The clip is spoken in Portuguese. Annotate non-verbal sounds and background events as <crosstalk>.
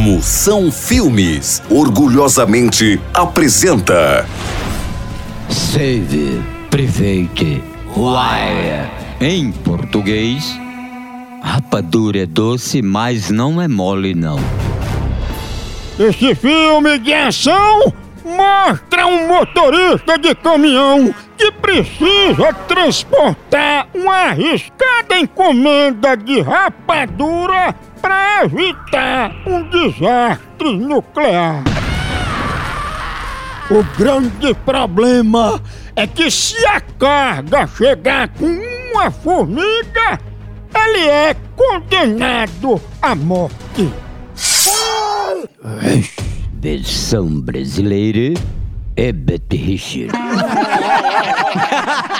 Moção Filmes orgulhosamente apresenta Save Private Wire. Em português, rapadura é doce, mas não é mole não. Esse filme de ação mostra um motorista de caminhão que precisa transportar uma arriscada encomenda de rapadura para evitar um desastre nuclear. O grande problema é que se a carga chegar com uma formiga, ele é condenado à morte. Versão brasileira é Betty Richard. <laughs>